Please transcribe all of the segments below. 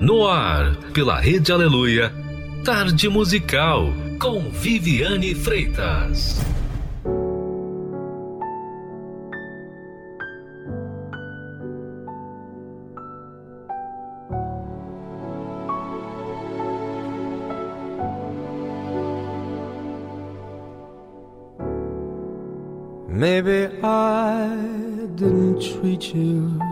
No ar, pela Rede Aleluia, Tarde Musical, com Viviane Freitas. Maybe I didn't treat you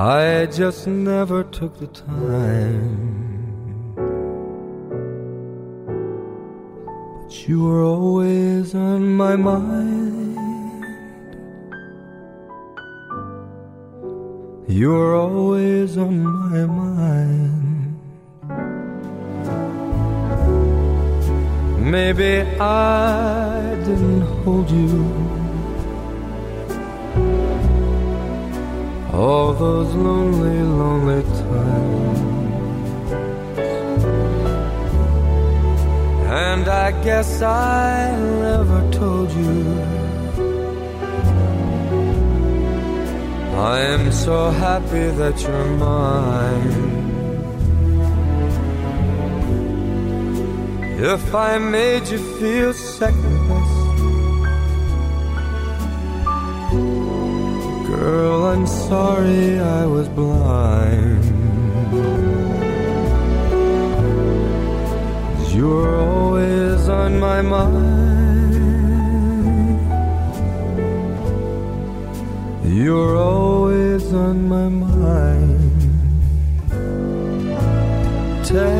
I just never took the time. But you were always on my mind. You were always on my mind. Maybe I didn't hold you all those lonely, lonely times. And I guess I never told you. I am so happy that you're mine. If I made you feel second best, girl, I'm sorry I was blind. You're always on my mind. You're always on my mind. Tell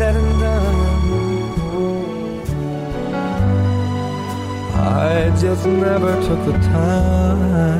Said and done. I just never took the time.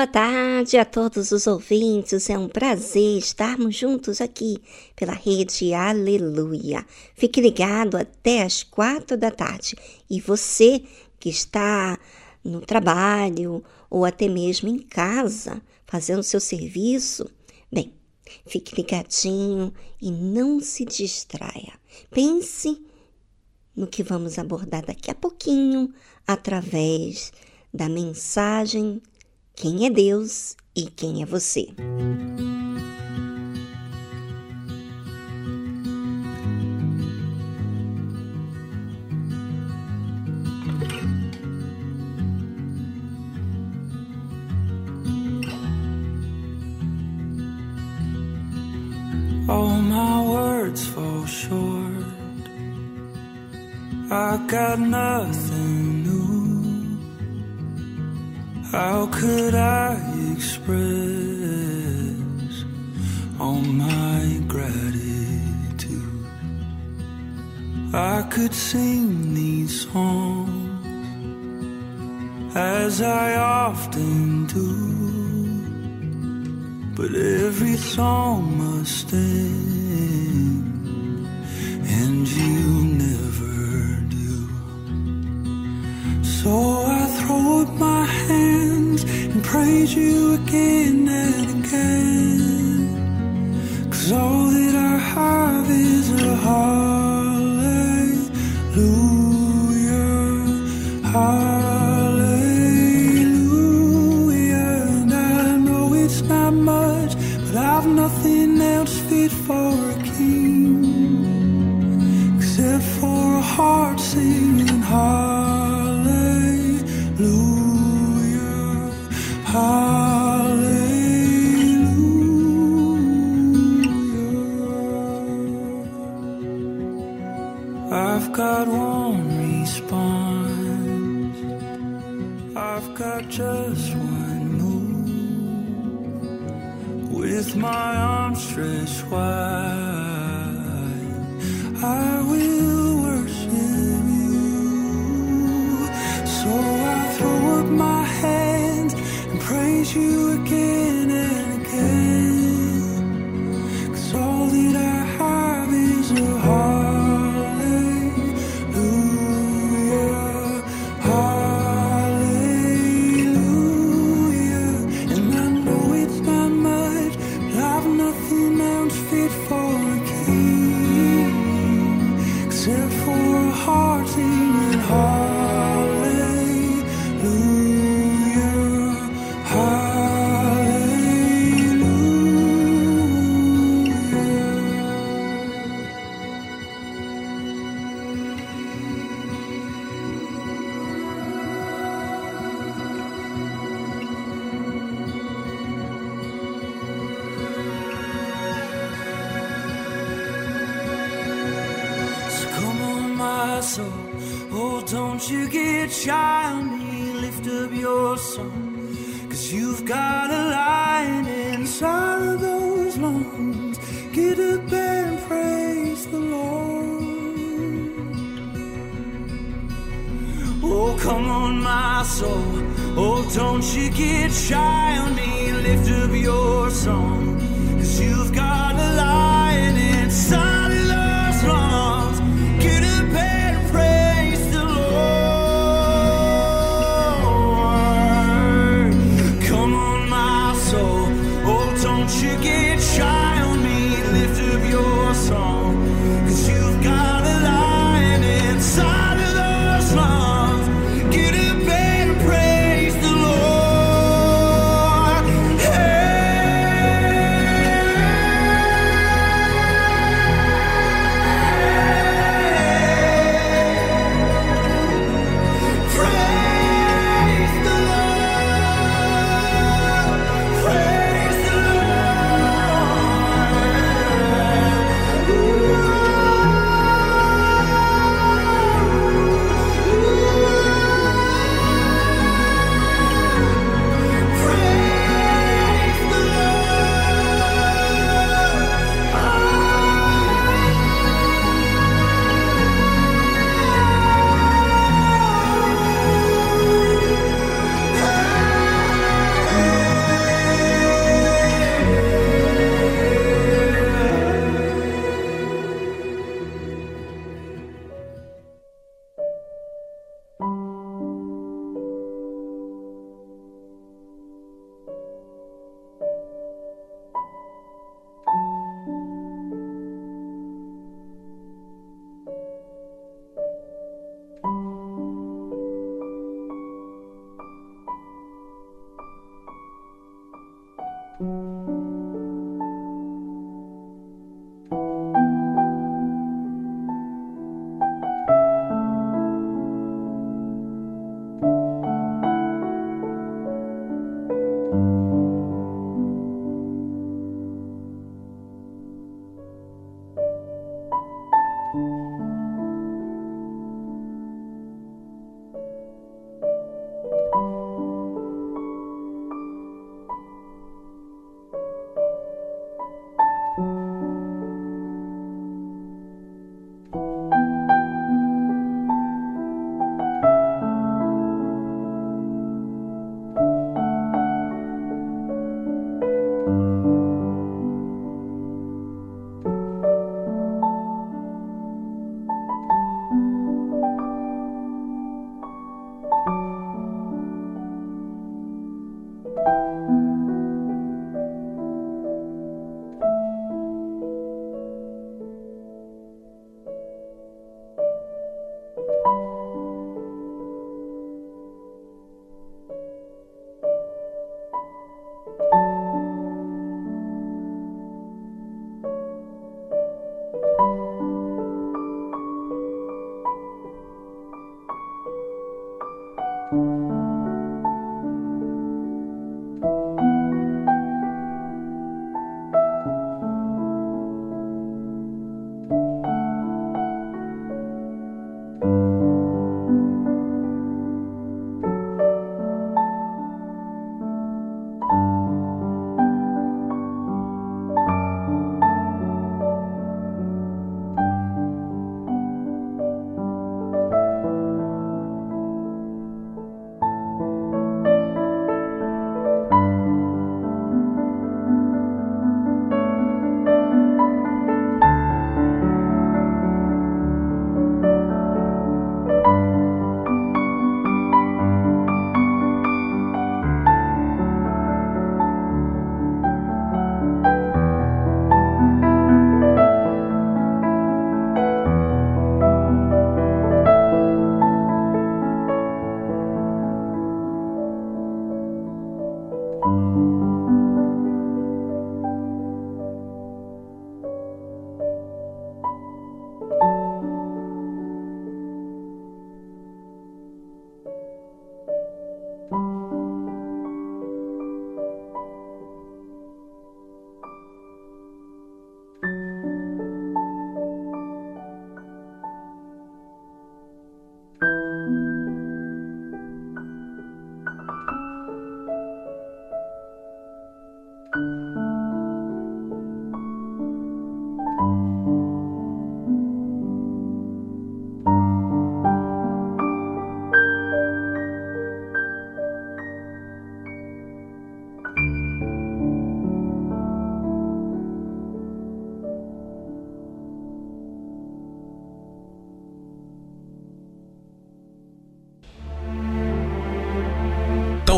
Boa tarde a todos os ouvintes. É um prazer estarmos juntos aqui pela rede Aleluia. Fique ligado até as quatro da tarde. E você que está no trabalho ou até mesmo em casa fazendo seu serviço, bem, fique ligadinho e não se distraia. Pense no que vamos abordar daqui a pouquinho através da mensagem quem é Deus e quem é você? All my words fall short. I got nothing. How could I express all my gratitude? I could sing these songs as I often do, but every song must end, and you never do. So I throw up my hands praise you again and again. Cause all that I have is a hallelujah. Hallelujah. And I know it's not much, but I've nothing else fit for a king. Except for a heart.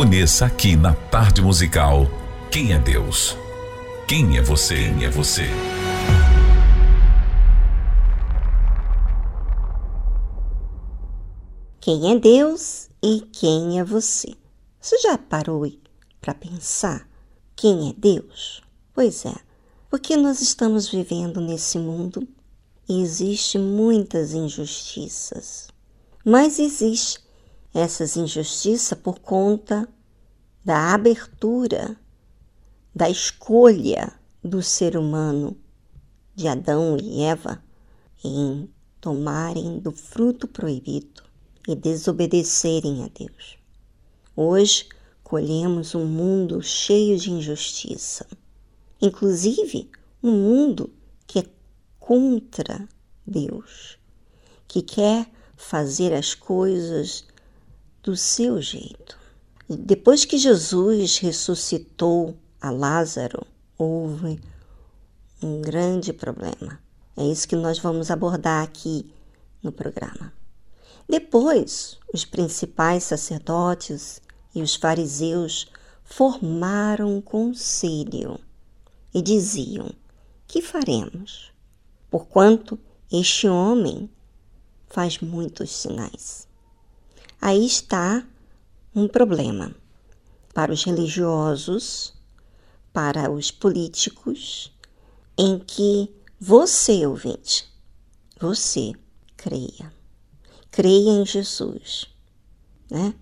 Conheça aqui na Tarde Musical quem é Deus. Quem é você? Quem é você? Quem é Deus e quem é você? Você já parou para pensar quem é Deus? Pois é, porque nós estamos vivendo nesse mundo e existe muitas injustiças. Mas existe essas injustiças por conta da abertura, da escolha do ser humano, de Adão e Eva, em tomarem do fruto proibido e desobedecerem a Deus. Hoje colhemos um mundo cheio de injustiça, inclusive um mundo que é contra Deus, que quer fazer as coisas do seu jeito. Depois que Jesus ressuscitou a Lázaro, houve um grande problema. É isso que nós vamos abordar aqui no programa. Depois, os principais sacerdotes e os fariseus formaram um conselho e diziam: Que faremos? Porquanto este homem faz muitos sinais. Aí está um problema para os religiosos, para os políticos, em que você, ouvinte, você creia. Creia em Jesus, né?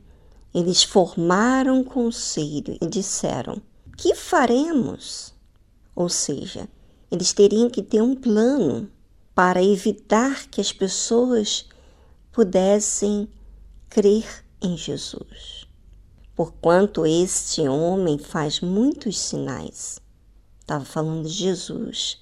Eles formaram um conselho e disseram: "Que faremos?" Ou seja, eles teriam que ter um plano para evitar que as pessoas pudessem crer em Jesus. Porquanto este homem faz muitos sinais. Estava falando de Jesus,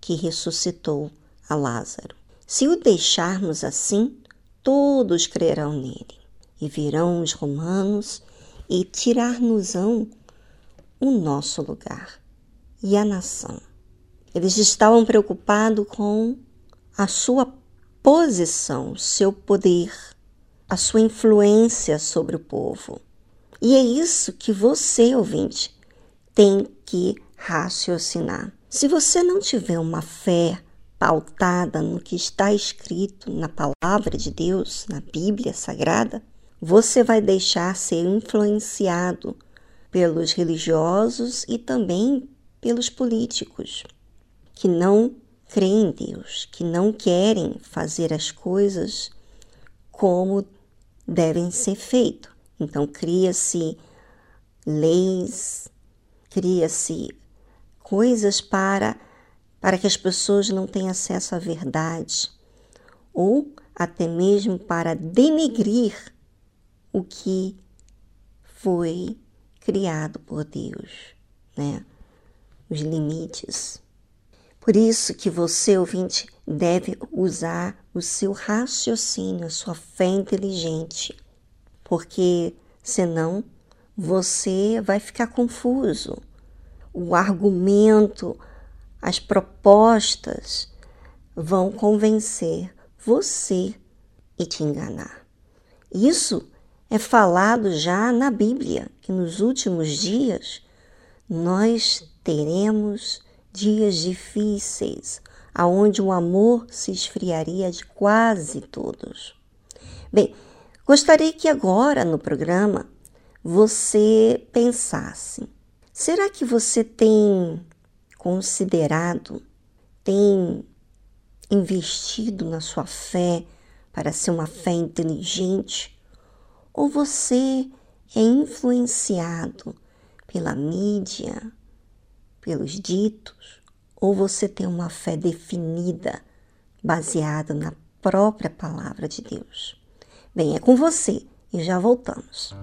que ressuscitou a Lázaro. Se o deixarmos assim, todos crerão nele, e virão os romanos e tirar-nos-ão o nosso lugar e a nação. Eles estavam preocupados com a sua posição, seu poder, a sua influência sobre o povo. E é isso que você, ouvinte, tem que raciocinar. Se você não tiver uma fé pautada no que está escrito na palavra de Deus, na Bíblia Sagrada, você vai deixar ser influenciado pelos religiosos e também pelos políticos que não creem em Deus, que não querem fazer as coisas como devem ser feitas. Então cria-se leis, cria-se coisas para para que as pessoas não tenham acesso à verdade ou até mesmo para denegrir o que foi criado por Deus, né? Os limites. Por isso que você, ouvinte, deve usar o seu raciocínio, a sua fé inteligente, porque senão você vai ficar confuso. O argumento, as propostas vão convencer você e te enganar. Isso é falado já na Bíblia, que nos últimos dias nós teremos dias difíceis, aonde o amor se esfriaria de quase todos. Bem, gostaria que agora no programa você pensasse: será que você tem considerado, tem investido na sua fé para ser uma fé inteligente? Ou você é influenciado pela mídia, pelos ditos, ou você tem uma fé definida, baseada na própria palavra de Deus? Bem, é com você e já voltamos.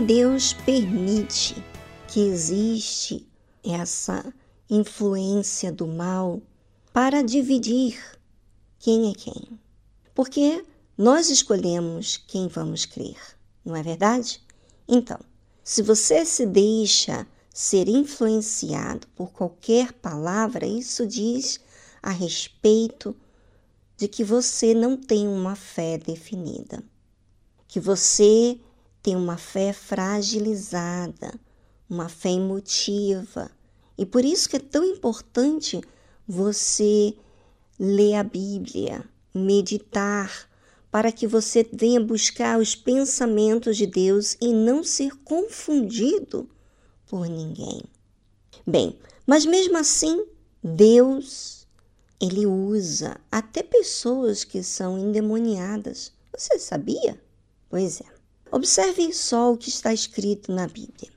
Deus permite que existe essa influência do mal para dividir quem é quem. Porque nós escolhemos quem vamos crer, não é verdade? Então, se você se deixa ser influenciado por qualquer palavra, isso diz a respeito de que você não tem uma fé definida, que você tem uma fé fragilizada, uma fé emotiva. E por isso que é tão importante você ler a Bíblia, meditar, para que você venha buscar os pensamentos de Deus e não ser confundido por ninguém. Bem, mas mesmo assim, Deus, ele usa até pessoas que são endemoniadas. Você sabia? Pois é. Observe só o que está escrito na Bíblia.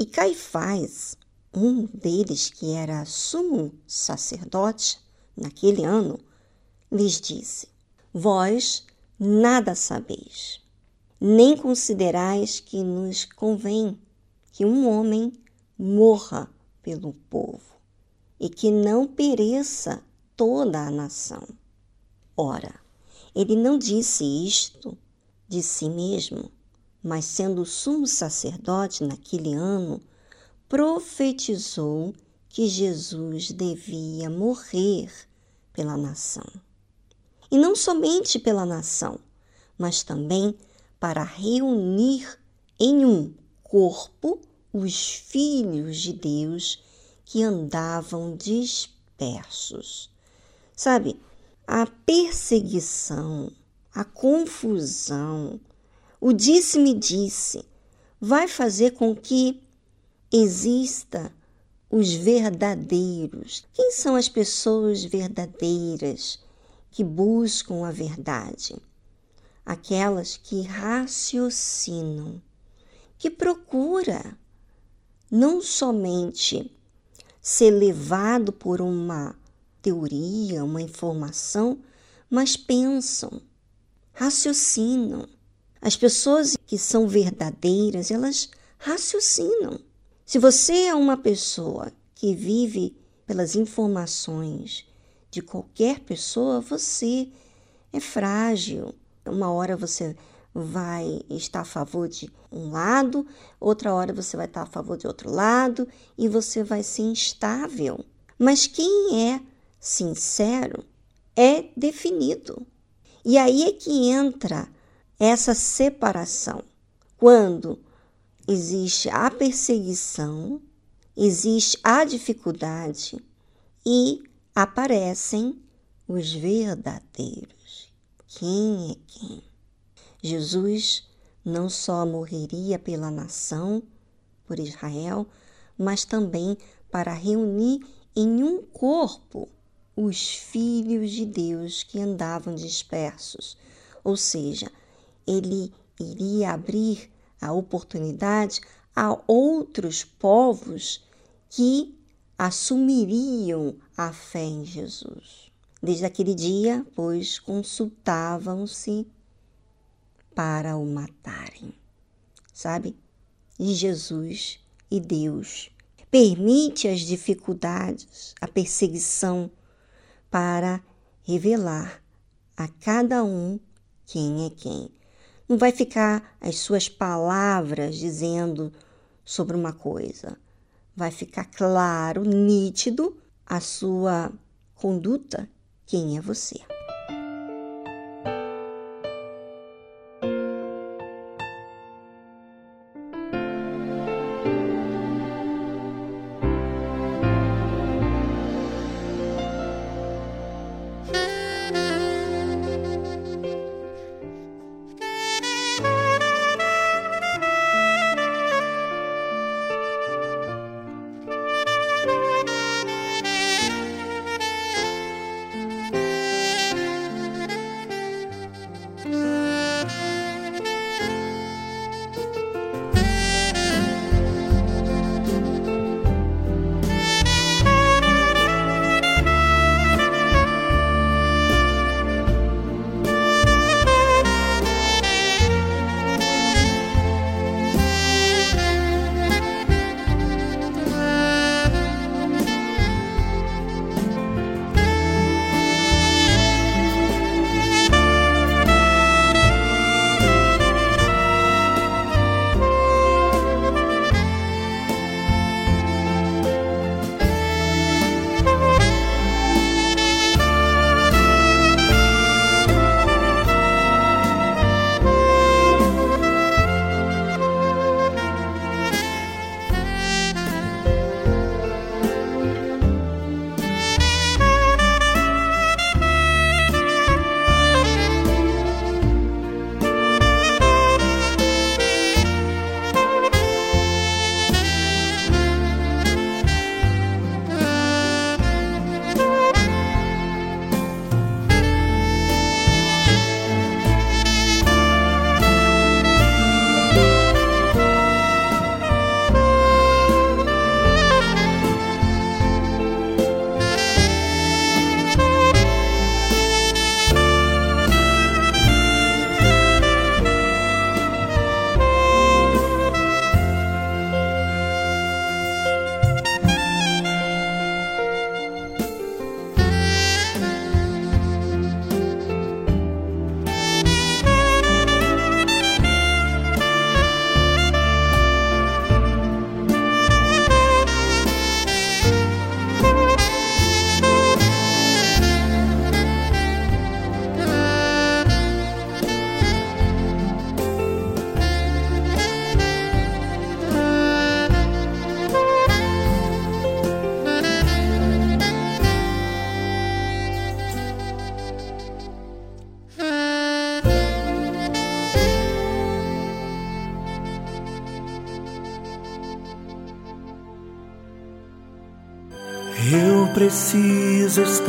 E Caifás, um deles que era sumo sacerdote naquele ano, lhes disse: Vós nada sabeis, nem considerais que nos convém que um homem morra pelo povo e que não pereça toda a nação. Ora, ele não disse isto de si mesmo, mas sendo sumo sacerdote naquele ano, profetizou que Jesus devia morrer pela nação. E não somente pela nação, mas também para reunir em um corpo os filhos de Deus que andavam dispersos. Sabe, a perseguição, a confusão, o disse-me disse, vai fazer com que exista os verdadeiros. Quem são as pessoas verdadeiras que buscam a verdade? Aquelas que raciocinam, que procura não somente ser levado por uma teoria, uma informação, mas pensam, raciocinam. As pessoas que são verdadeiras, elas raciocinam. Se você é uma pessoa que vive pelas informações de qualquer pessoa, você é frágil. Uma hora você vai estar a favor de um lado, outra hora você vai estar a favor de outro lado e você vai ser instável. Mas quem é sincero é definido. E aí é que entra essa separação. Quando existe a perseguição, existe a dificuldade e aparecem os verdadeiros. Quem é quem? Jesus não só morreria pela nação, por Israel, mas também para reunir em um corpo os filhos de Deus que andavam dispersos. Ou seja, ele iria abrir a oportunidade a outros povos que assumiriam a fé em Jesus. Desde aquele dia, pois, consultavam-se para o matarem. Sabe? E Jesus e Deus permite as dificuldades, a perseguição para revelar a cada um quem é quem. Não vai ficar as suas palavras dizendo sobre uma coisa. Vai ficar claro, nítido a sua conduta, quem é você.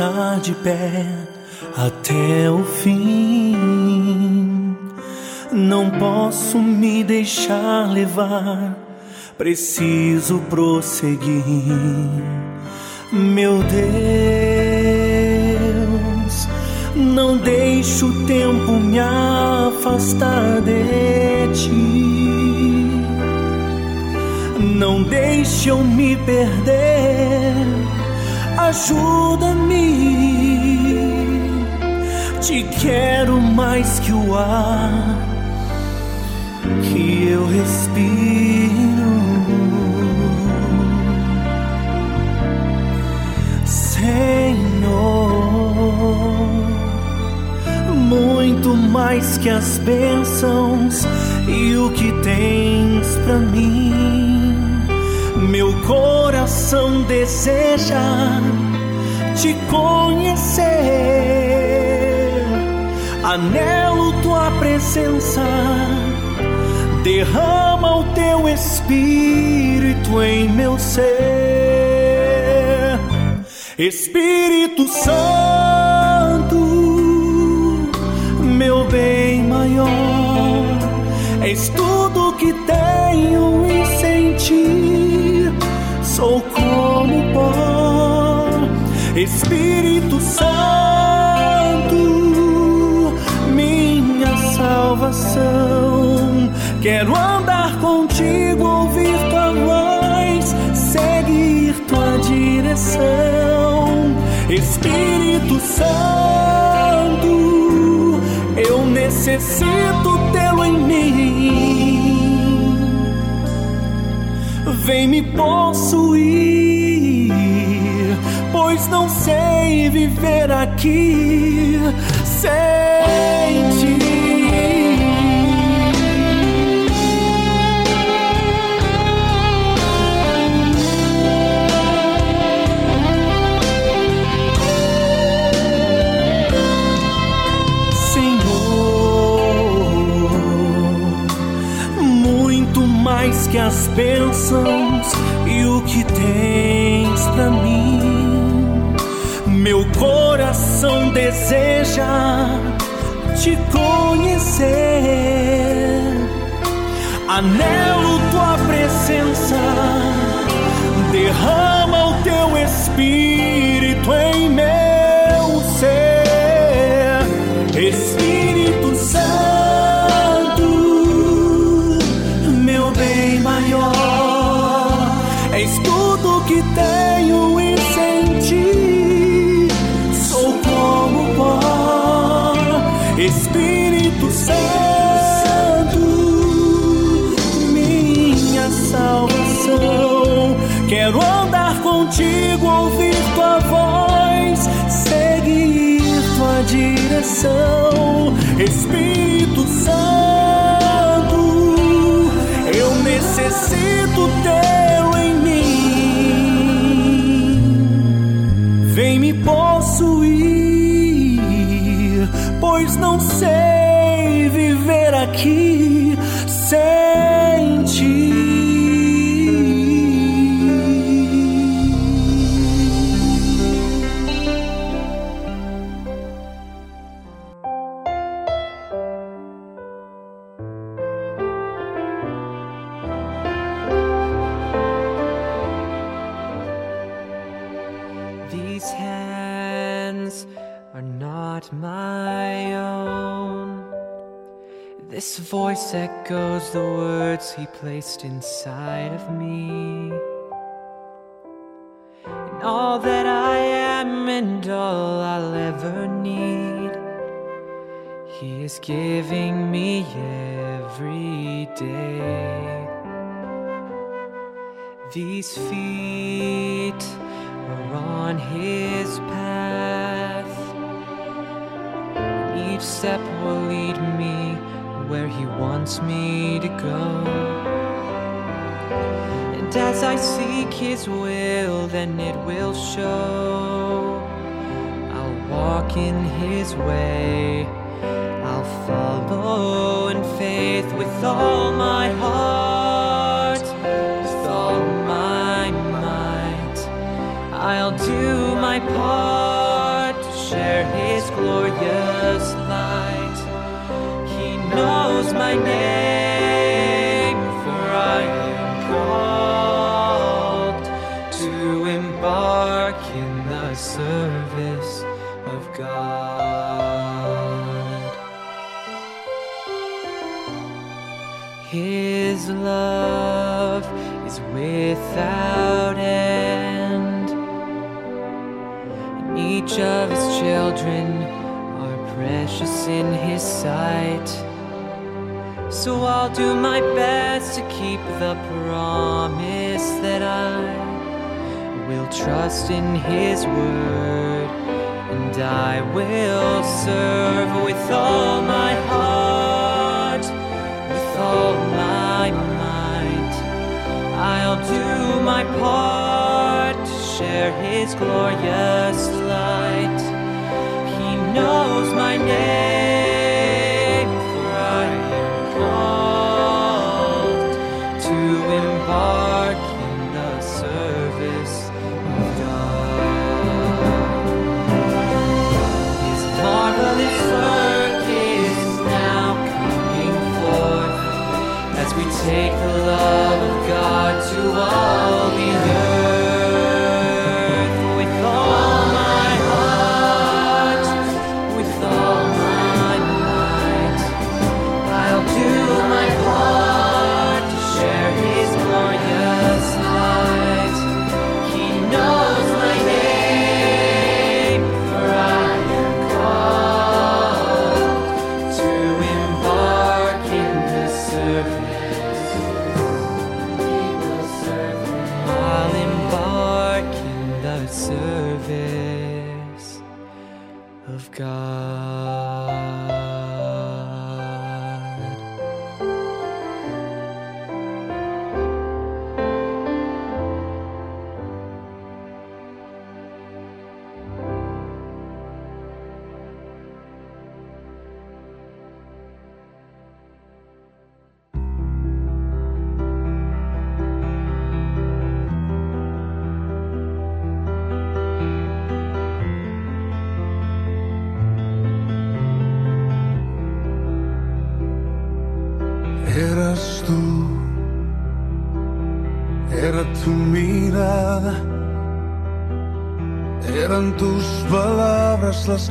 Estar de pé até o fim. Não posso me deixar levar, preciso prosseguir. Meu Deus, não deixe o tempo me afastar de ti. Não deixe eu me perder ajuda-me. Te quero mais que o ar que eu respiro. Senhor, muito mais que as bênçãos e o que tens para mim meu coração deseja te conhecer. Anelo tua presença, derrama o teu espírito em meu ser. Espírito Santo, meu bem maior, és tudo que tenho em sentir sou Espírito Santo, minha salvação. Quero andar contigo, ouvir tua voz, seguir tua direção. Espírito Santo, eu necessito tê-lo em mim vem me possuir, pois não sei viver aqui sem ti. que as bênçãos e o que tens para mim. Meu coração deseja te conhecer. Anelo tua presença, derrama o teu espírito em meu direção, Espírito he placed inside of me. And all that I am and all I'll ever need, he is giving me every day. These feet are on his path, each step will lead me where He wants me to go. And as I seek His will, then it will show. I'll walk in His way. I'll follow in faith with all my heart, with all my might. I'll do my part to share his glorious His love is without end, and each of his children are precious in his sight. So I'll do my best to keep the promise that I will trust in his word, and I will serve with all my heart, with all my might. I'll do my part to share his glorious light. He knows my name,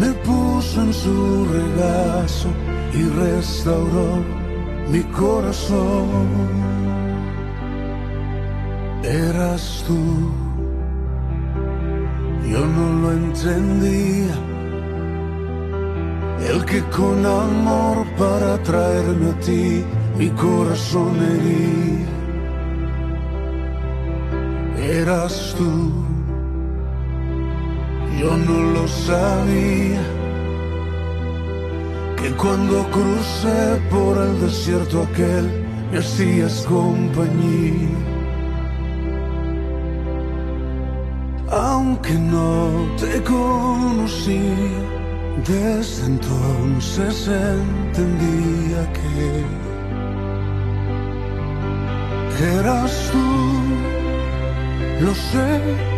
me puso en su regazo y restauró mi corazón. Eras tú, yo no lo entendía, el que con amor para traerme a ti mi corazón hería eras tú. Yo no lo sabía, que cuando crucé por el desierto aquel me hacías compañía. Aunque no te conocí, desde entonces entendía que eras tú lo sé,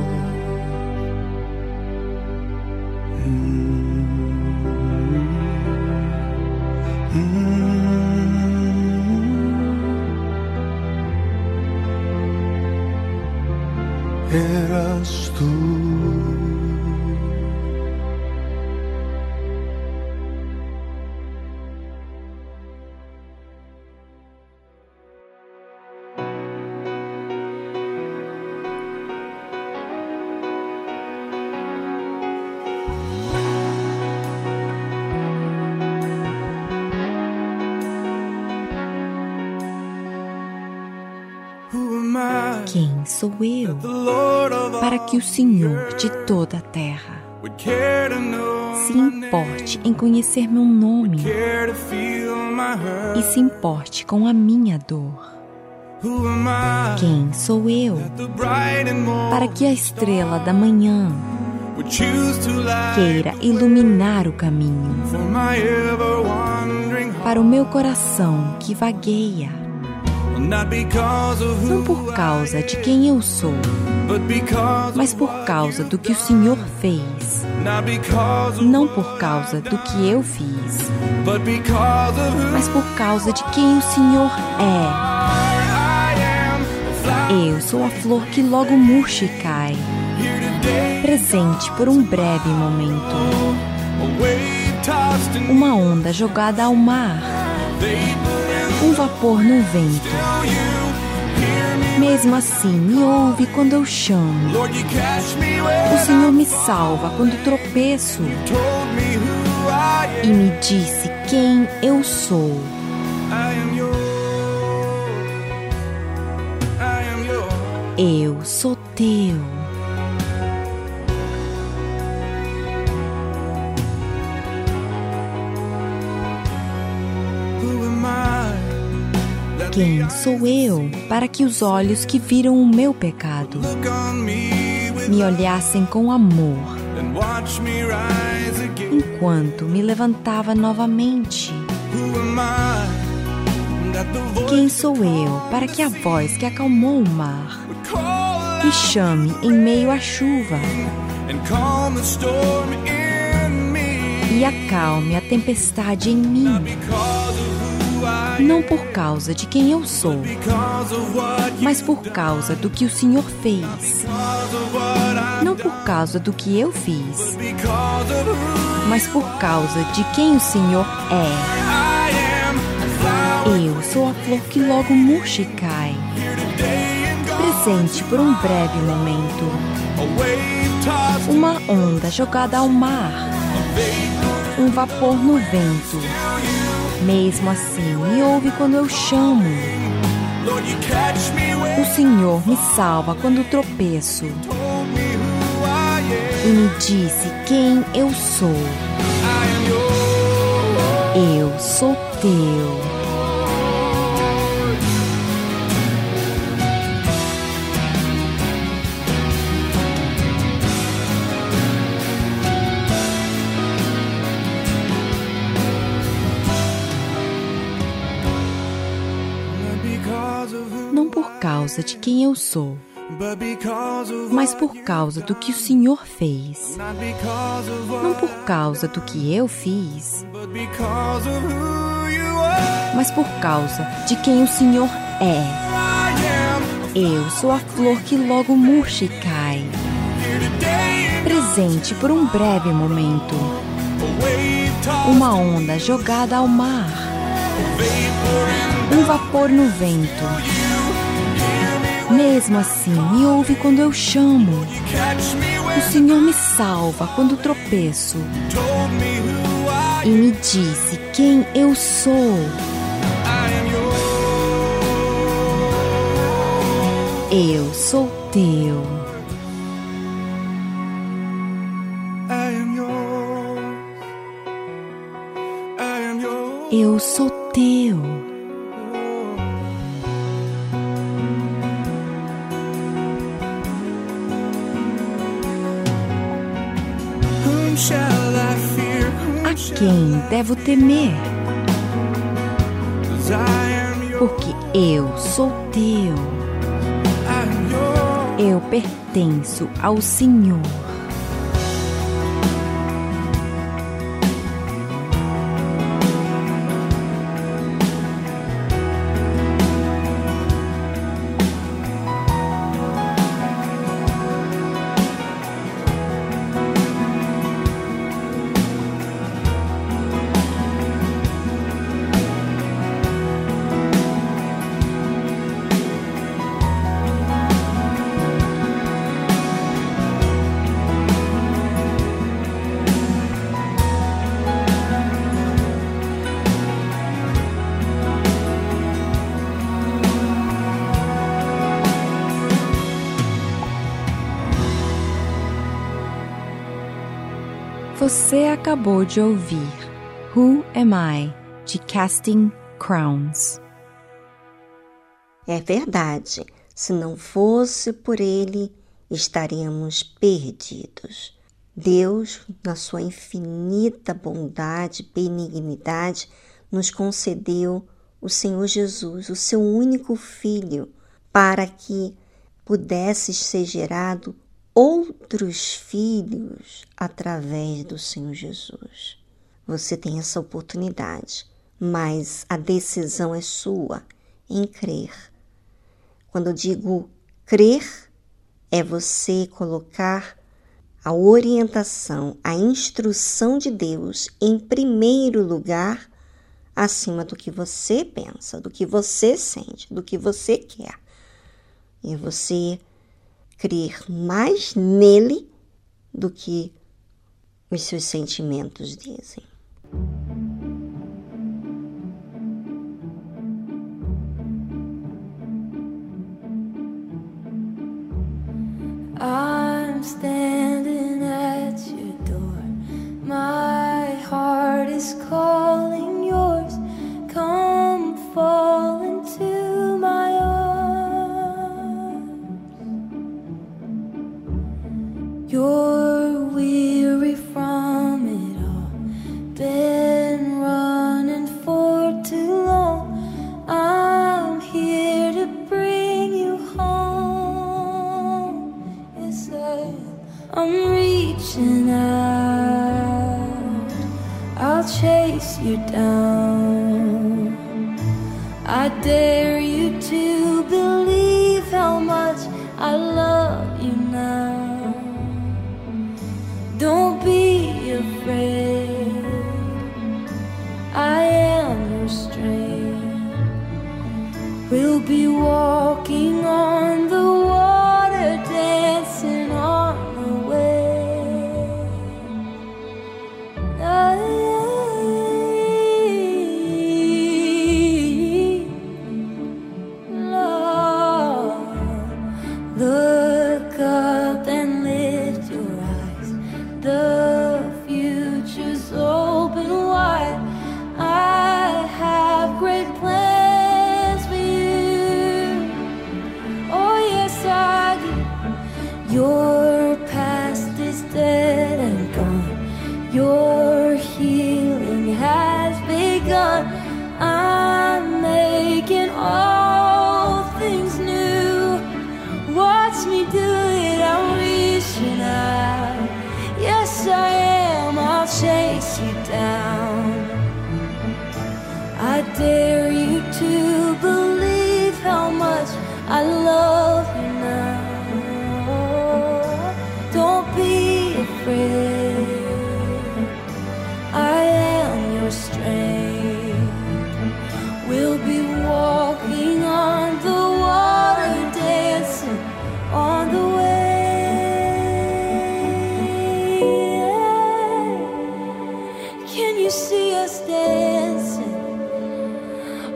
Sou eu para que o Senhor de toda a terra se importe em conhecer meu nome e se importe com a minha dor? Quem sou eu para que a estrela da manhã queira iluminar o caminho para o meu coração que vagueia? Não por causa de quem eu sou, mas por causa do que o Senhor fez. Não por causa do que eu fiz, mas por causa de quem o Senhor é. Eu sou a flor que logo murcha e cai, presente por um breve momento. Uma onda jogada ao mar um vapor no vento. Mesmo assim, me ouve quando eu chamo. O Senhor me salva quando tropeço. E me disse quem eu sou. Eu sou teu. Quem sou eu para que os olhos que viram o meu pecado me olhassem com amor enquanto me levantava novamente? Quem sou eu para que a voz que acalmou o mar me chame em meio à chuva e acalme a tempestade em mim? Não por causa de quem eu sou, mas por causa do que o Senhor fez. Não por causa do que eu fiz, mas por causa de quem o Senhor é. Eu sou a flor que logo murcha e cai, presente por um breve momento. Uma onda jogada ao mar, um vapor no vento mesmo assim, me ouve quando eu chamo. O Senhor me salva quando tropeço. E me disse quem eu sou. Eu sou teu. Causa de quem eu sou, mas por causa do que o Senhor fez. Não por causa do que eu fiz, mas por causa de quem o Senhor é. Eu sou a flor que logo murcha e cai, presente por um breve momento. Uma onda jogada ao mar, um vapor no vento mesmo assim, me ouve quando eu chamo. O Senhor me salva quando tropeço. E me disse quem eu sou. Eu sou teu. Eu sou teu. A quem devo temer? Porque eu sou teu. Eu pertenço ao Senhor. Você acabou de ouvir Who Am I? de Casting Crowns. É verdade, se não fosse por ele, estaríamos perdidos. Deus, na sua infinita bondade, benignidade, nos concedeu o Senhor Jesus, o seu único filho, para que pudesse ser gerado outros filhos através do Senhor Jesus. Você tem essa oportunidade, mas a decisão é sua em crer. Quando eu digo crer, é você colocar a orientação, a instrução de Deus em primeiro lugar, acima do que você pensa, do que você sente, do que você quer. E você crer mais nele do que os seus sentimentos dizem. I'm standing at your door. My heart is calling yours. Come fall You're weary from it all. Been running for too long. I'm here to bring you home. Yes, I. I'm reaching out. I'll chase you down. I dare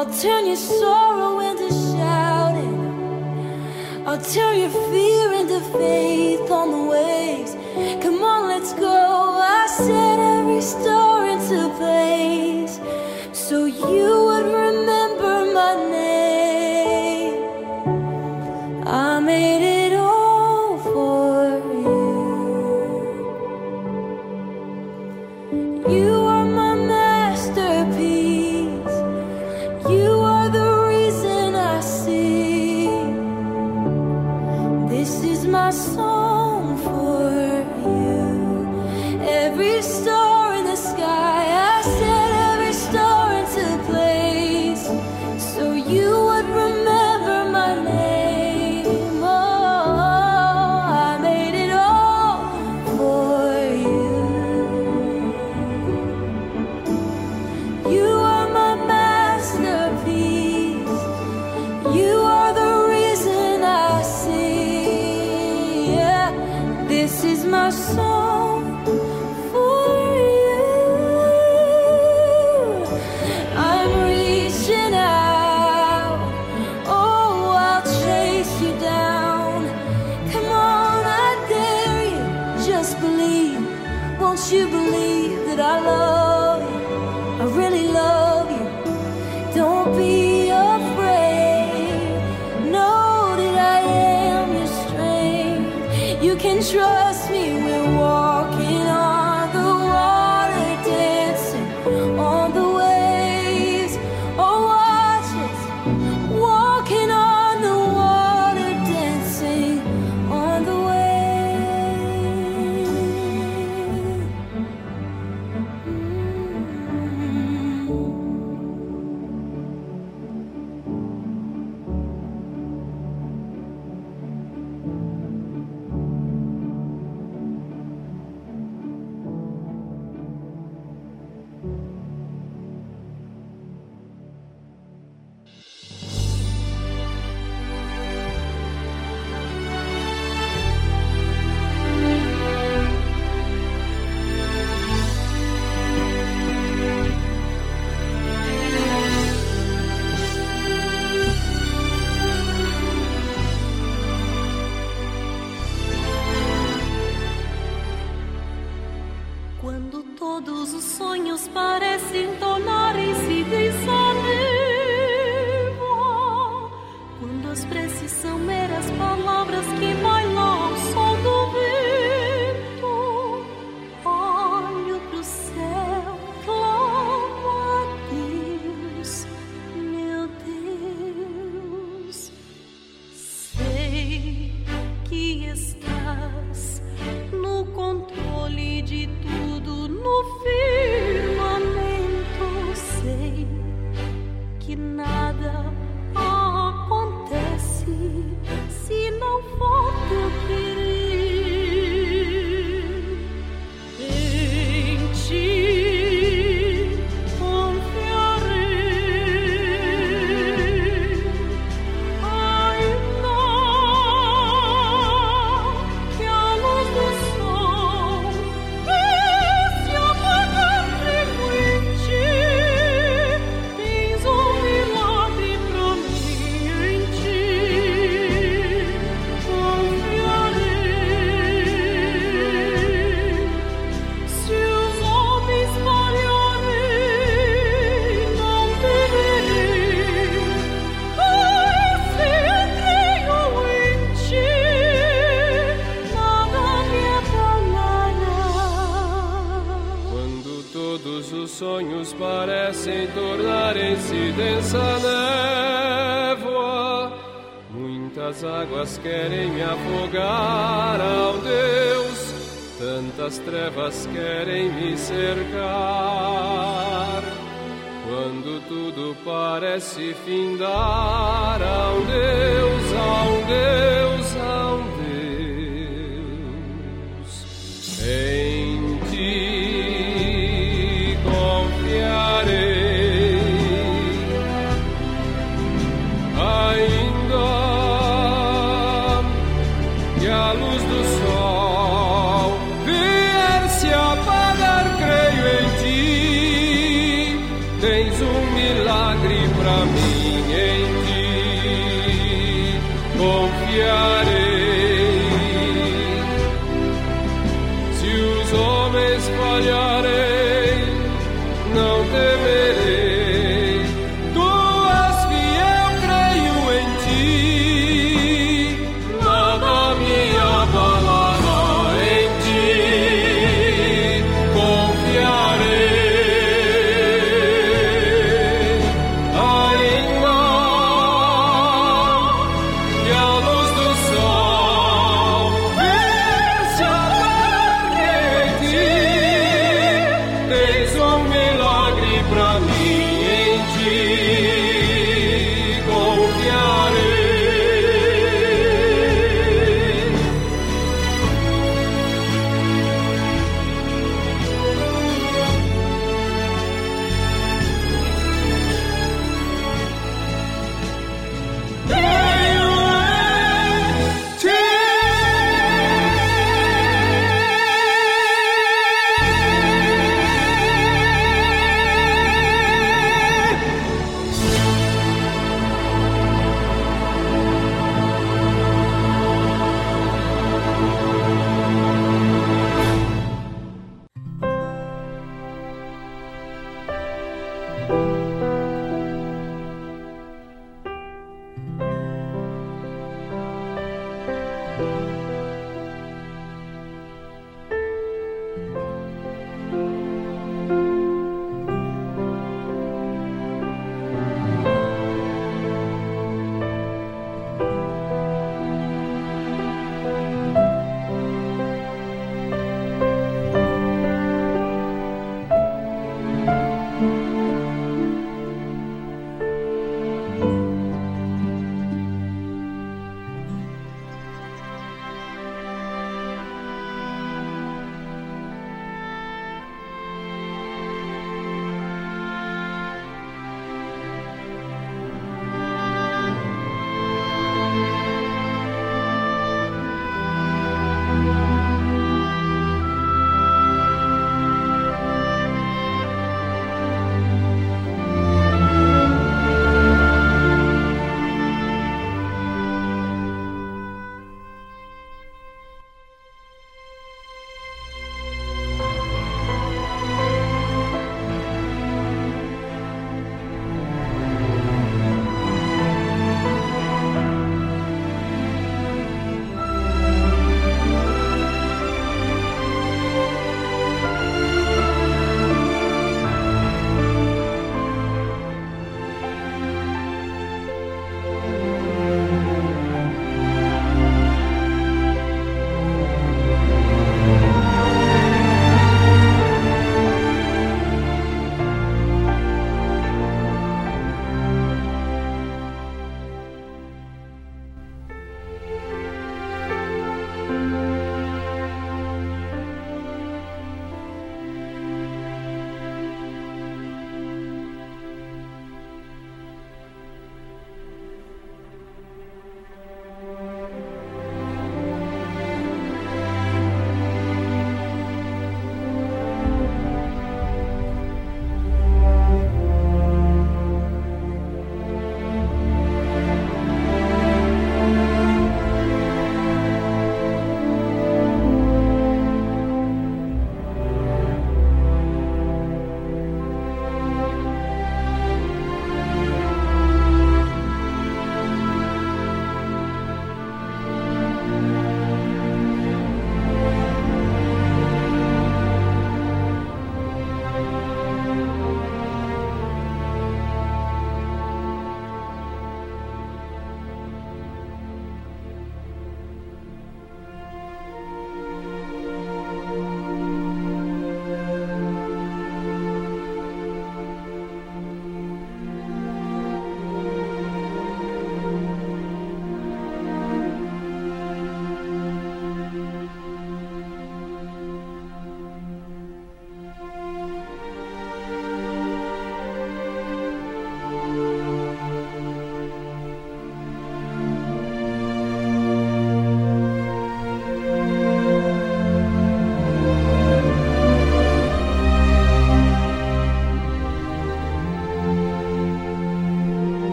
I'll turn your sorrow into shouting. I'll turn your fear into faith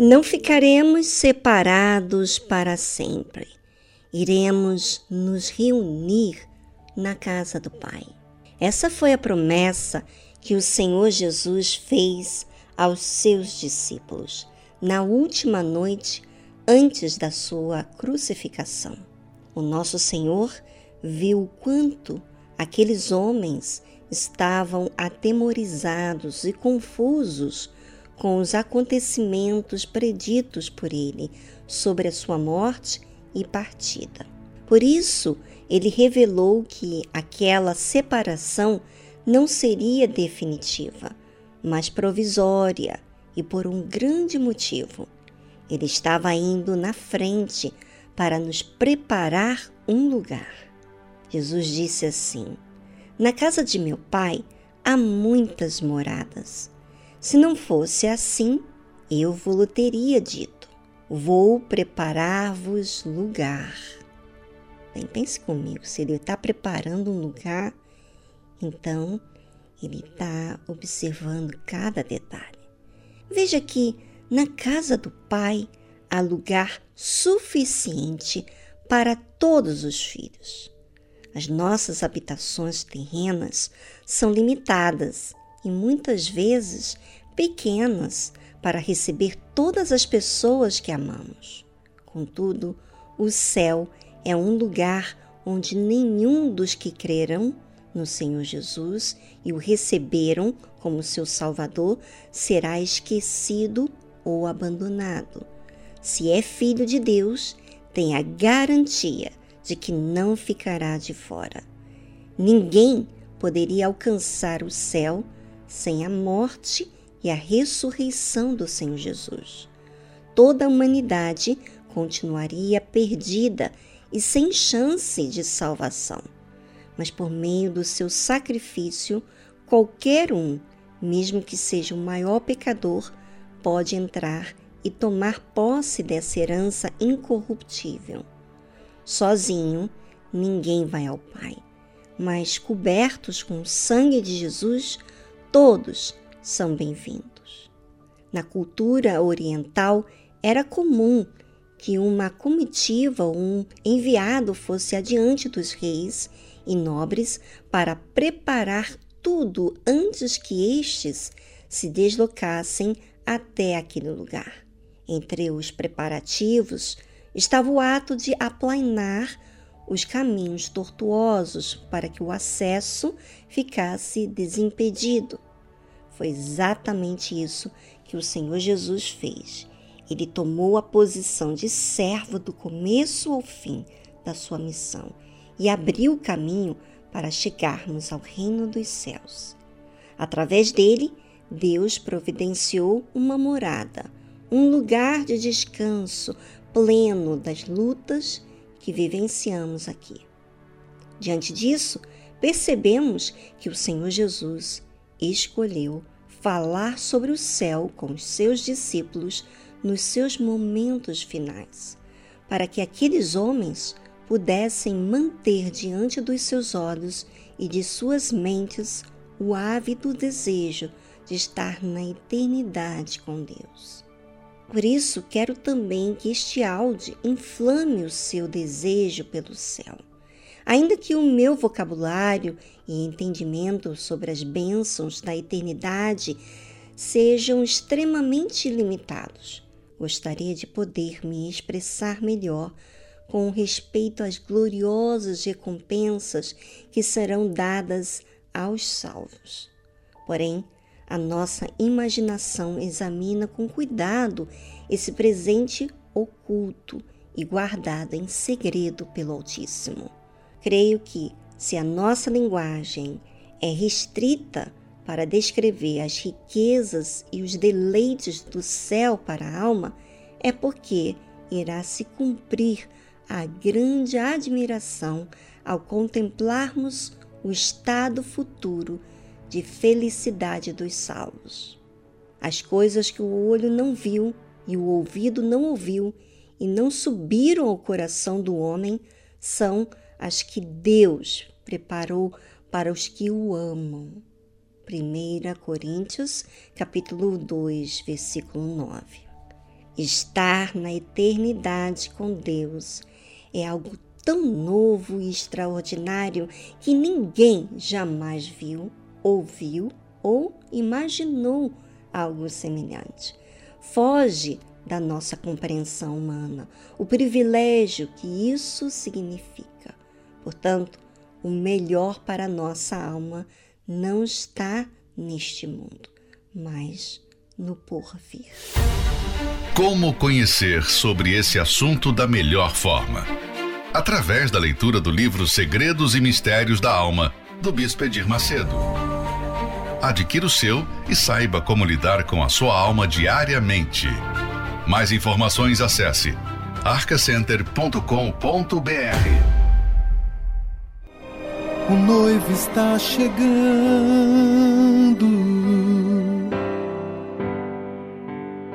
Não ficaremos separados para sempre. Iremos nos reunir na casa do Pai. Essa foi a promessa que o Senhor Jesus fez aos seus discípulos na última noite antes da sua crucificação. O nosso Senhor viu o quanto aqueles homens estavam atemorizados e confusos com os acontecimentos preditos por ele sobre a sua morte e partida. Por isso, ele revelou que aquela separação não seria definitiva, mas provisória e por um grande motivo. Ele estava indo na frente para nos preparar um lugar. Jesus disse assim: Na casa de meu pai há muitas moradas. Se não fosse assim, eu vou teria dito: Vou preparar-vos lugar. Bem, pense comigo, se ele está preparando um lugar, então ele está observando cada detalhe. Veja que na casa do Pai há lugar suficiente para todos os filhos. As nossas habitações terrenas são limitadas e muitas vezes pequenas para receber todas as pessoas que amamos. Contudo, o céu é um lugar onde nenhum dos que crerão no Senhor Jesus e o receberam como seu Salvador será esquecido ou abandonado. Se é filho de Deus, tem a garantia de que não ficará de fora. Ninguém poderia alcançar o céu sem a morte e a ressurreição do Senhor Jesus. Toda a humanidade continuaria perdida e sem chance de salvação. Mas por meio do seu sacrifício, qualquer um, mesmo que seja o maior pecador, pode entrar e tomar posse dessa herança incorruptível. Sozinho, ninguém vai ao Pai, mas cobertos com o sangue de Jesus, todos são bem-vindos. Na cultura oriental, era comum que uma comitiva ou um enviado fosse adiante dos reis e nobres para preparar tudo antes que estes se deslocassem até aquele lugar. Entre os preparativos estava o ato de aplainar os caminhos tortuosos para que o acesso ficasse desimpedido. Foi exatamente isso que o Senhor Jesus fez. Ele tomou a posição de servo do começo ao fim da sua missão e abriu o caminho para chegarmos ao reino dos céus. Através dele, Deus providenciou uma morada, um lugar de descanso pleno das lutas que vivenciamos aqui. Diante disso, percebemos que o Senhor Jesus escolheu falar sobre o céu com os seus discípulos nos seus momentos finais, para que aqueles homens pudessem manter diante dos seus olhos e de suas mentes o ávido desejo de estar na eternidade com Deus. Por isso, quero também que este áudio inflame o seu desejo pelo céu. Ainda que o meu vocabulário e entendimento sobre as bênçãos da eternidade sejam extremamente limitados, gostaria de poder me expressar melhor com respeito às gloriosas recompensas que serão dadas aos salvos. Porém, a nossa imaginação examina com cuidado esse presente oculto e guardado em segredo pelo Altíssimo. Creio que, se a nossa linguagem é restrita para descrever as riquezas e os deleites do céu para a alma, é porque irá se cumprir a grande admiração ao contemplarmos o estado futuro de felicidade dos salvos. As coisas que o olho não viu e o ouvido não ouviu e não subiram ao coração do homem são as que Deus preparou para os que o amam. 1 Coríntios, capítulo 2, versículo 9. Estar na eternidade com Deus é algo tão novo e extraordinário que ninguém jamais viu, ouviu ou imaginou algo semelhante. Foge da nossa compreensão humana, o privilégio que isso significa. Portanto, o melhor para a nossa alma não está neste mundo, mas no porvir. Como conhecer sobre esse assunto da melhor forma? Através da leitura do livro Segredos e Mistérios da Alma, do Bispo Edir Macedo. Adquira o seu e saiba como lidar com a sua alma diariamente. Mais informações acesse arcacenter.com.br. O noivo está chegando.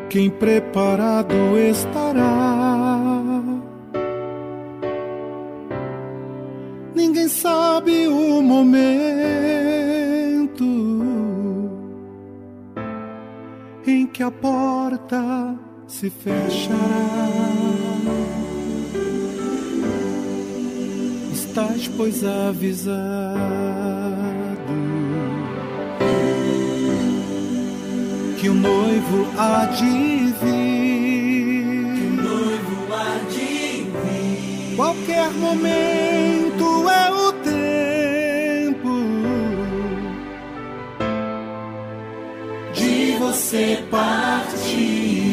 Quem preparado estará. Ninguém sabe o momento em que a porta se fechará. Estás, pois, avisado. Que o noivo há de vir. Que o noivo há de vir. Qualquer momento é o tempo de você partir.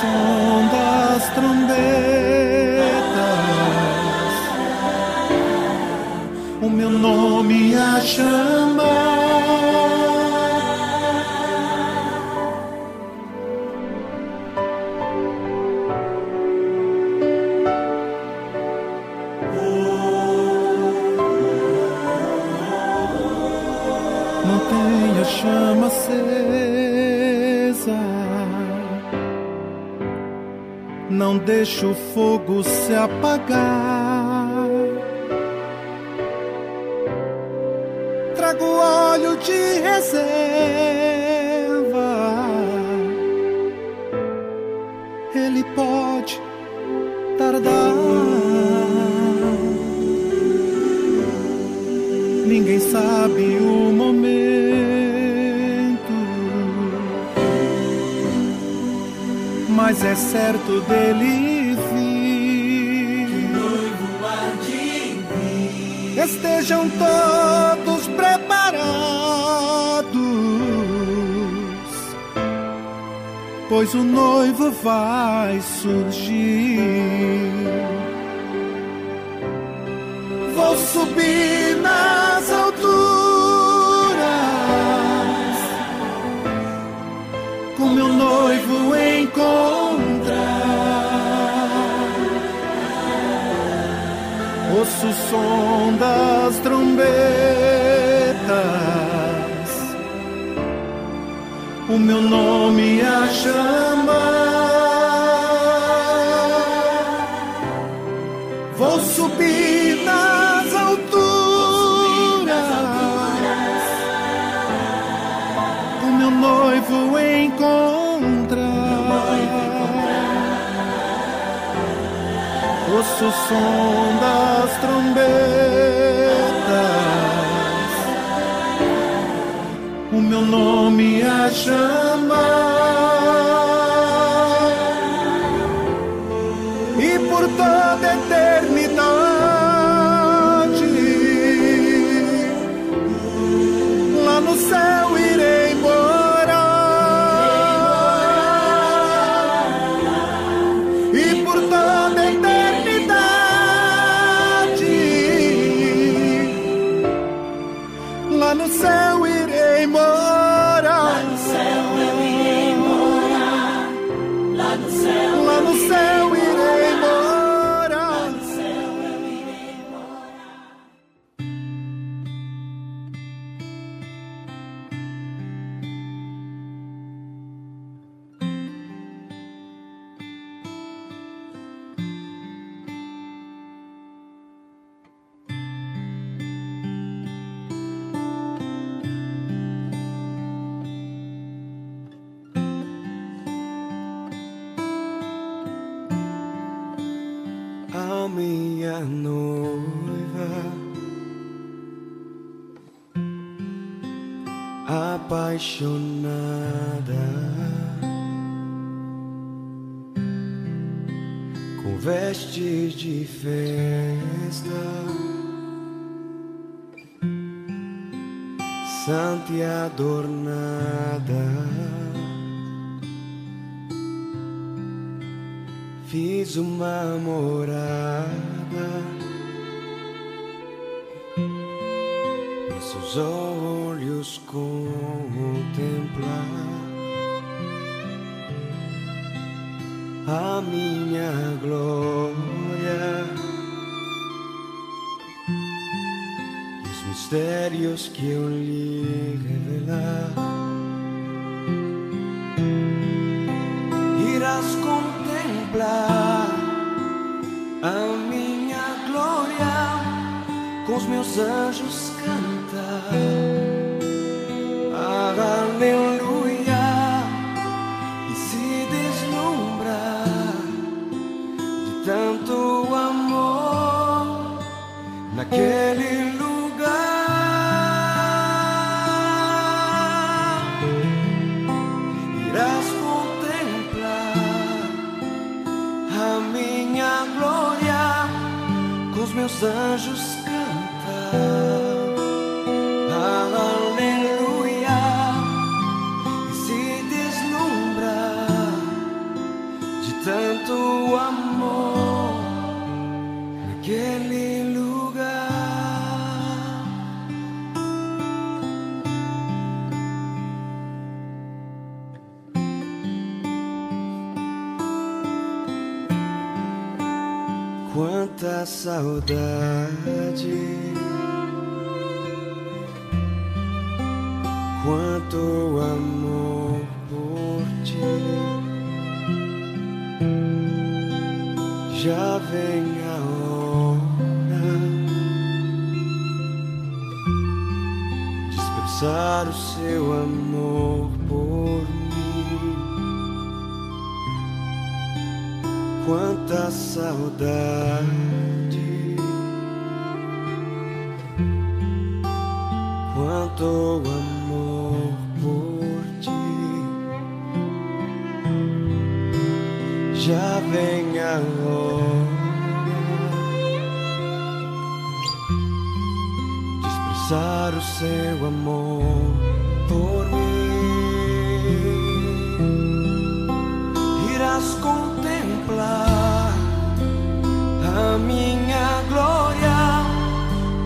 som das trombetas, o meu nome a chamar. Não deixe o fogo se apagar. Vir. noivo. Estejam todos preparados, pois o noivo vai surgir. Vou subir som das trombetas, o meu nome a chamar. Ouço o som das trombetas, o meu nome a chamar. já vem a hora de expressar o seu amor por mim. Quanta saudade, quanto amor por ti. Já vem a hora. Lançar o seu amor por mim. Irás contemplar a minha glória,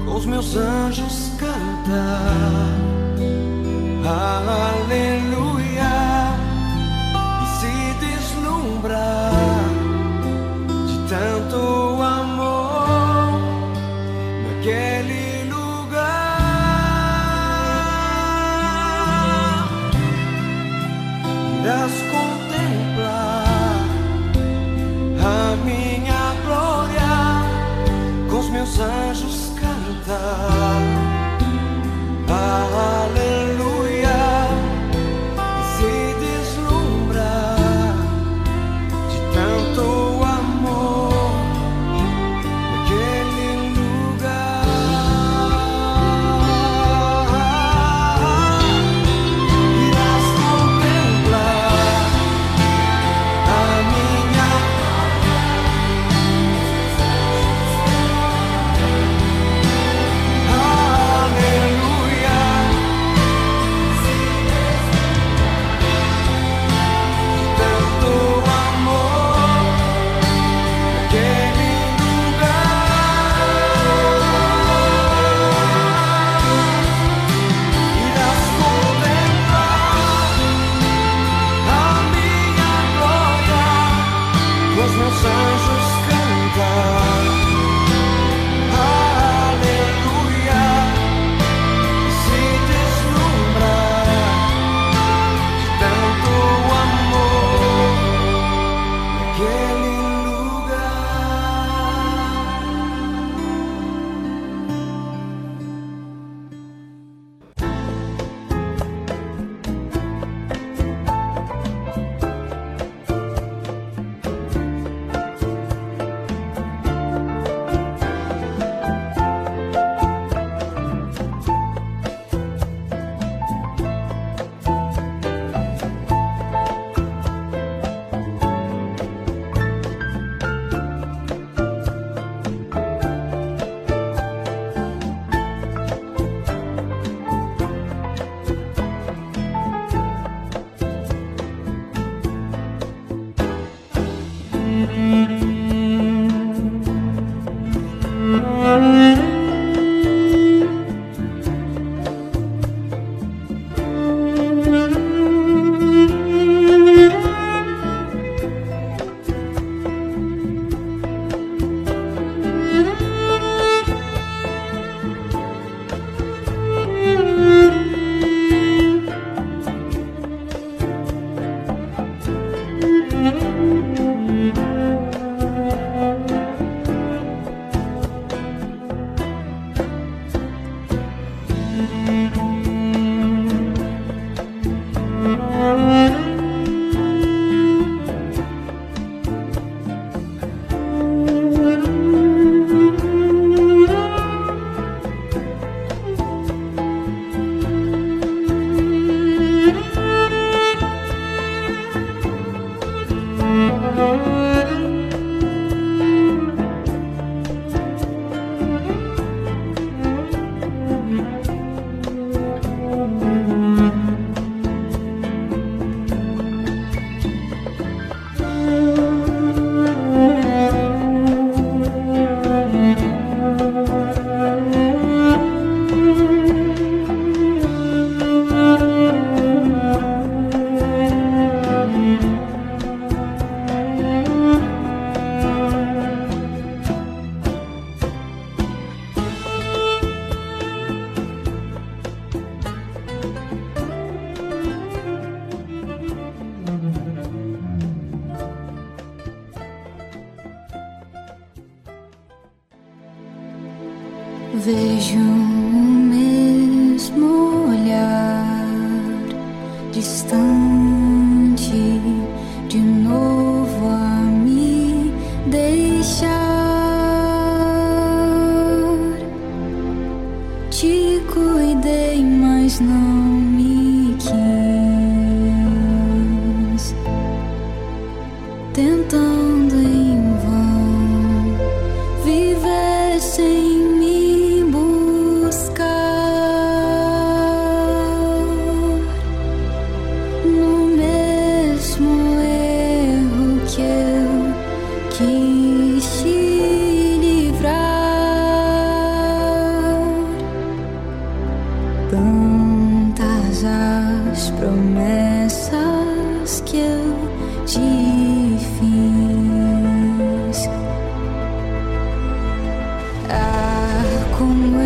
com os meus anjos cantar. Aleluia. anjos cantar. con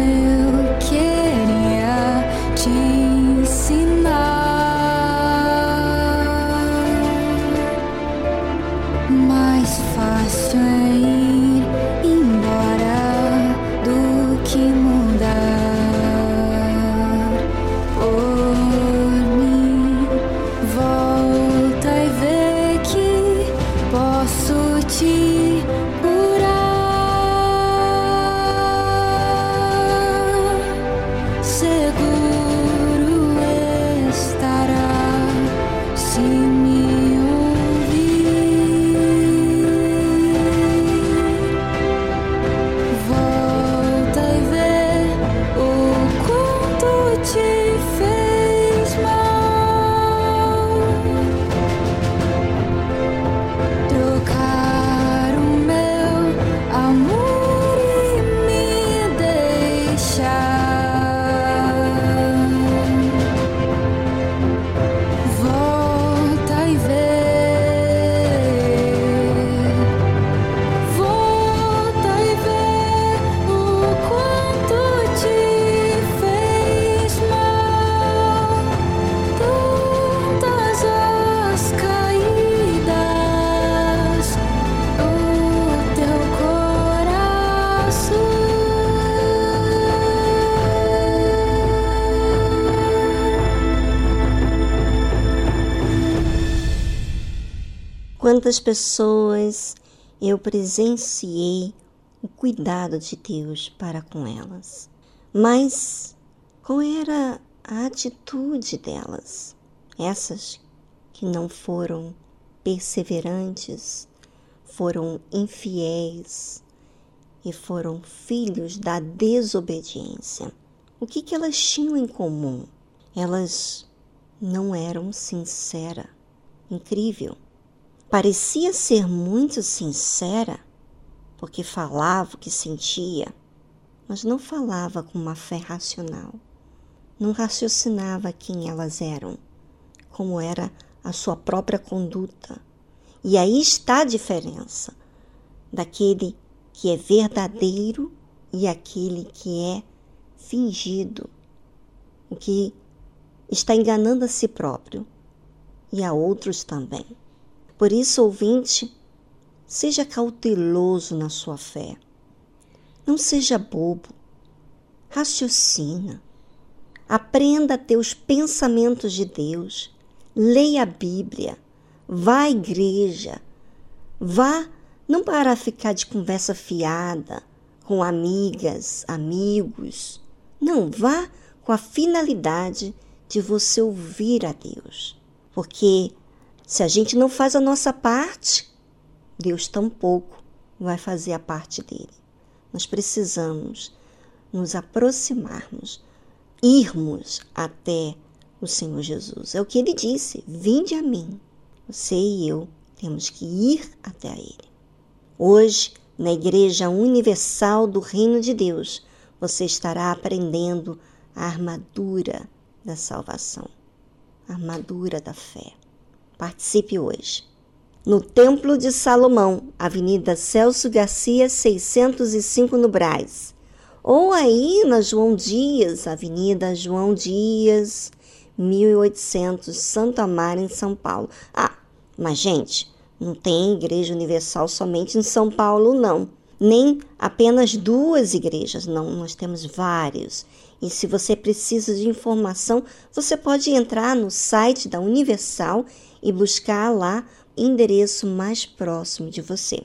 quantas pessoas eu presenciei o cuidado de Deus para com elas. Mas qual era a atitude delas? Essas que não foram perseverantes, foram infiéis e foram filhos da desobediência. O que, que elas tinham em comum? Elas não eram sinceras. Incrível. Parecia ser muito sincera, porque falava o que sentia, mas não falava com uma fé racional. Não raciocinava quem elas eram, como era a sua própria conduta. E aí está a diferença daquele que é verdadeiro e aquele que é fingido, o que está enganando a si próprio e a outros também. Por isso, ouvinte, seja cauteloso na sua fé. Não seja bobo. Raciocina. Aprenda a ter os pensamentos de Deus. Leia a Bíblia. Vá à igreja. Vá não para ficar de conversa fiada com amigas, amigos. Não, vá com a finalidade de você ouvir a Deus. Porque se a gente não faz a nossa parte, Deus tampouco vai fazer a parte dele. Nós precisamos nos aproximarmos, irmos até o Senhor Jesus. É o que ele disse: Vinde a mim. Você e eu temos que ir até a ele. Hoje, na Igreja Universal do Reino de Deus, você estará aprendendo a armadura da salvação, a armadura da fé. Participe hoje. No Templo de Salomão, Avenida Celso Garcia, 605 no Braz. Ou aí na João Dias, Avenida João Dias, 1800, Santo Amaro, em São Paulo. Ah, mas gente, não tem Igreja Universal somente em São Paulo, não. nem apenas duas igrejas, não, nós temos vários. E se você precisa de informação, você pode entrar no site da Universal e buscar lá o endereço mais próximo de você.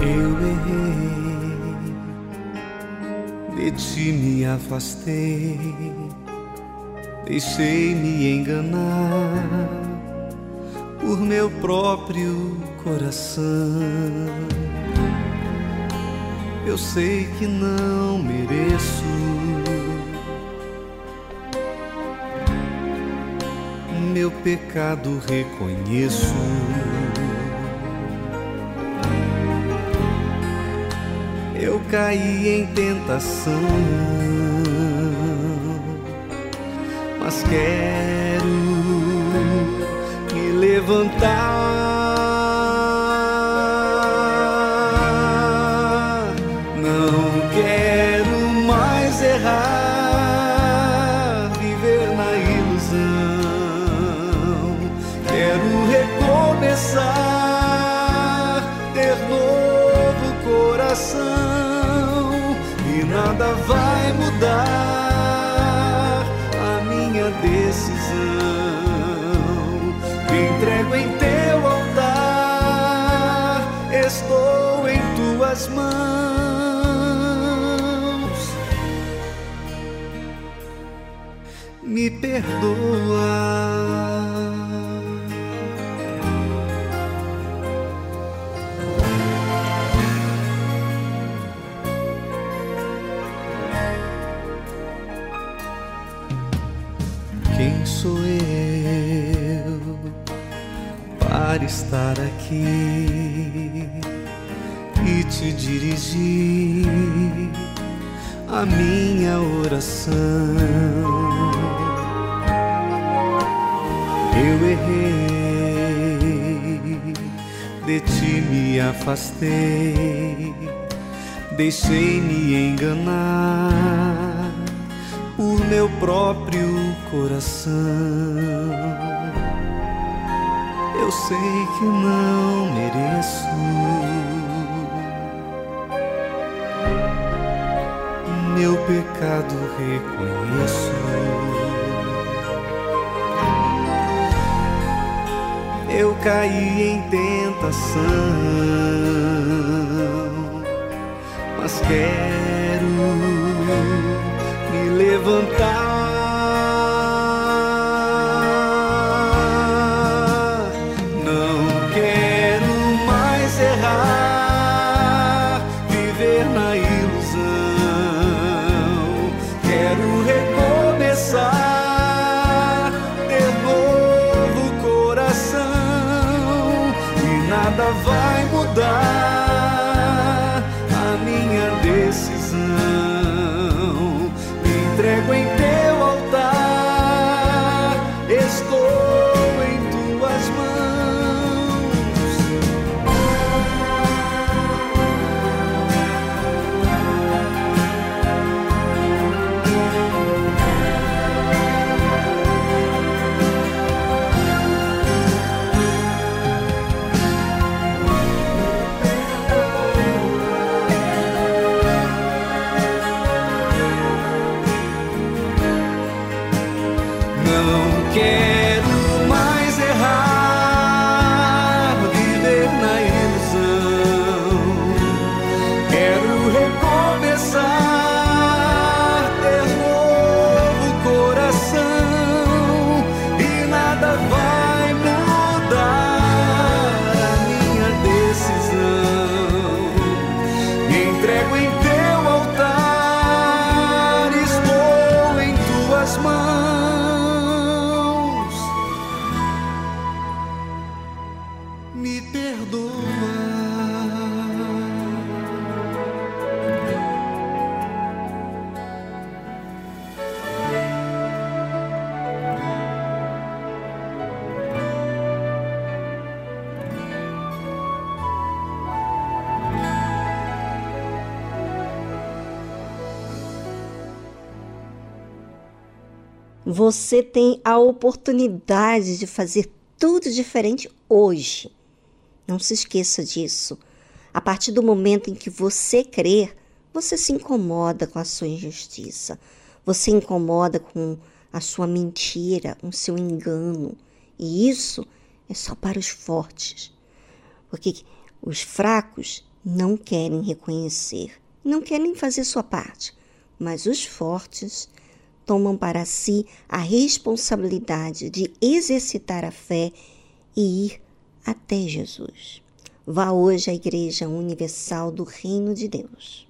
Eu errei, de ti me afastei, deixei-me enganar por meu próprio coração. Eu sei que não mereço. Meu pecado reconheço. Eu caí em tentação, mas quero me levantar. Me perdoa. Quem sou eu para estar aqui e te dirigir a minha oração? Afastei, deixei-me enganar por meu próprio coração. Eu sei que não mereço. Meu pecado reconheço. Caí em tentação, mas quero me levantar. Você tem a oportunidade de fazer tudo diferente hoje. Não se esqueça disso. A partir do momento em que você crer, você se incomoda com a sua injustiça. Você incomoda com a sua mentira, com o seu engano. E isso é só para os fortes. Porque os fracos não querem reconhecer, não querem fazer sua parte. Mas os fortes tomam para si a responsabilidade de exercitar a fé e ir até Jesus. Vá hoje à Igreja Universal do Reino de Deus.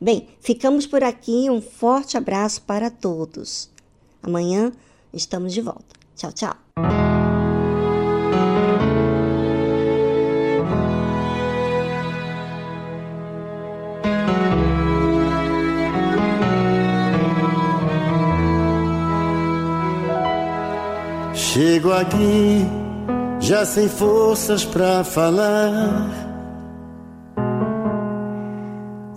Bem, ficamos por aqui. Um forte abraço para todos. Amanhã estamos de volta. Tchau, tchau. Chego aqui já sem forças para falar.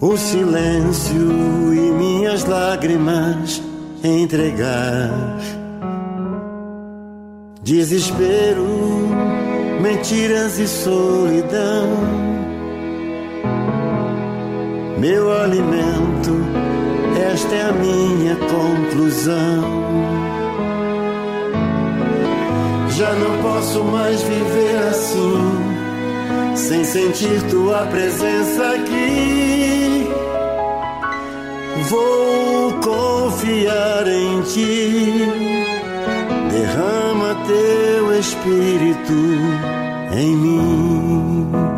O silêncio e minhas lágrimas entregar. Desespero, mentiras e solidão. Meu alimento, esta é a minha conclusão. Já não posso mais viver assim, sem sentir tua presença aqui. Vou confiar em ti, derrama teu espírito em mim.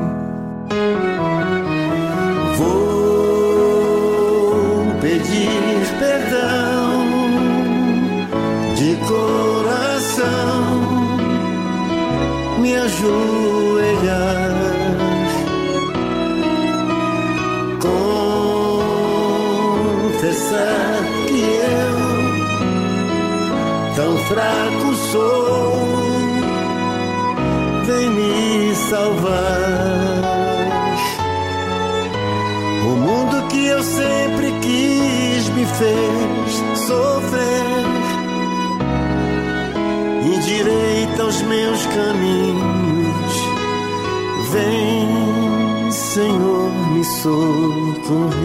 Ajoelhar. Confessar que eu, tão fraco sou, vem me salvar. O mundo que eu sempre quis me fez sofrer endireita os meus caminhos. Vem, Senhor, me socorrer.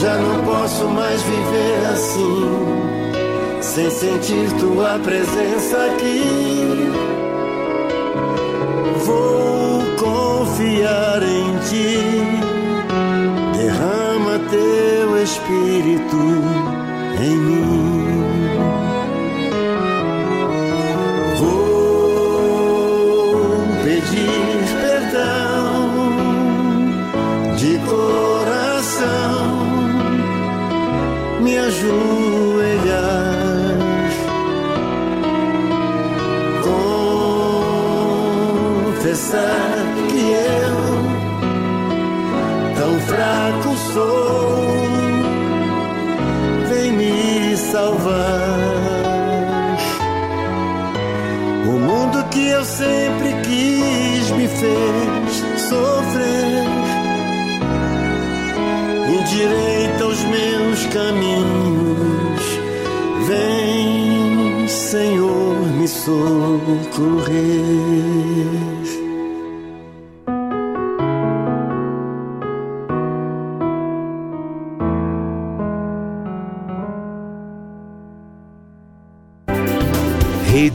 Já não posso mais viver assim, sem sentir tua presença aqui. Vou espírito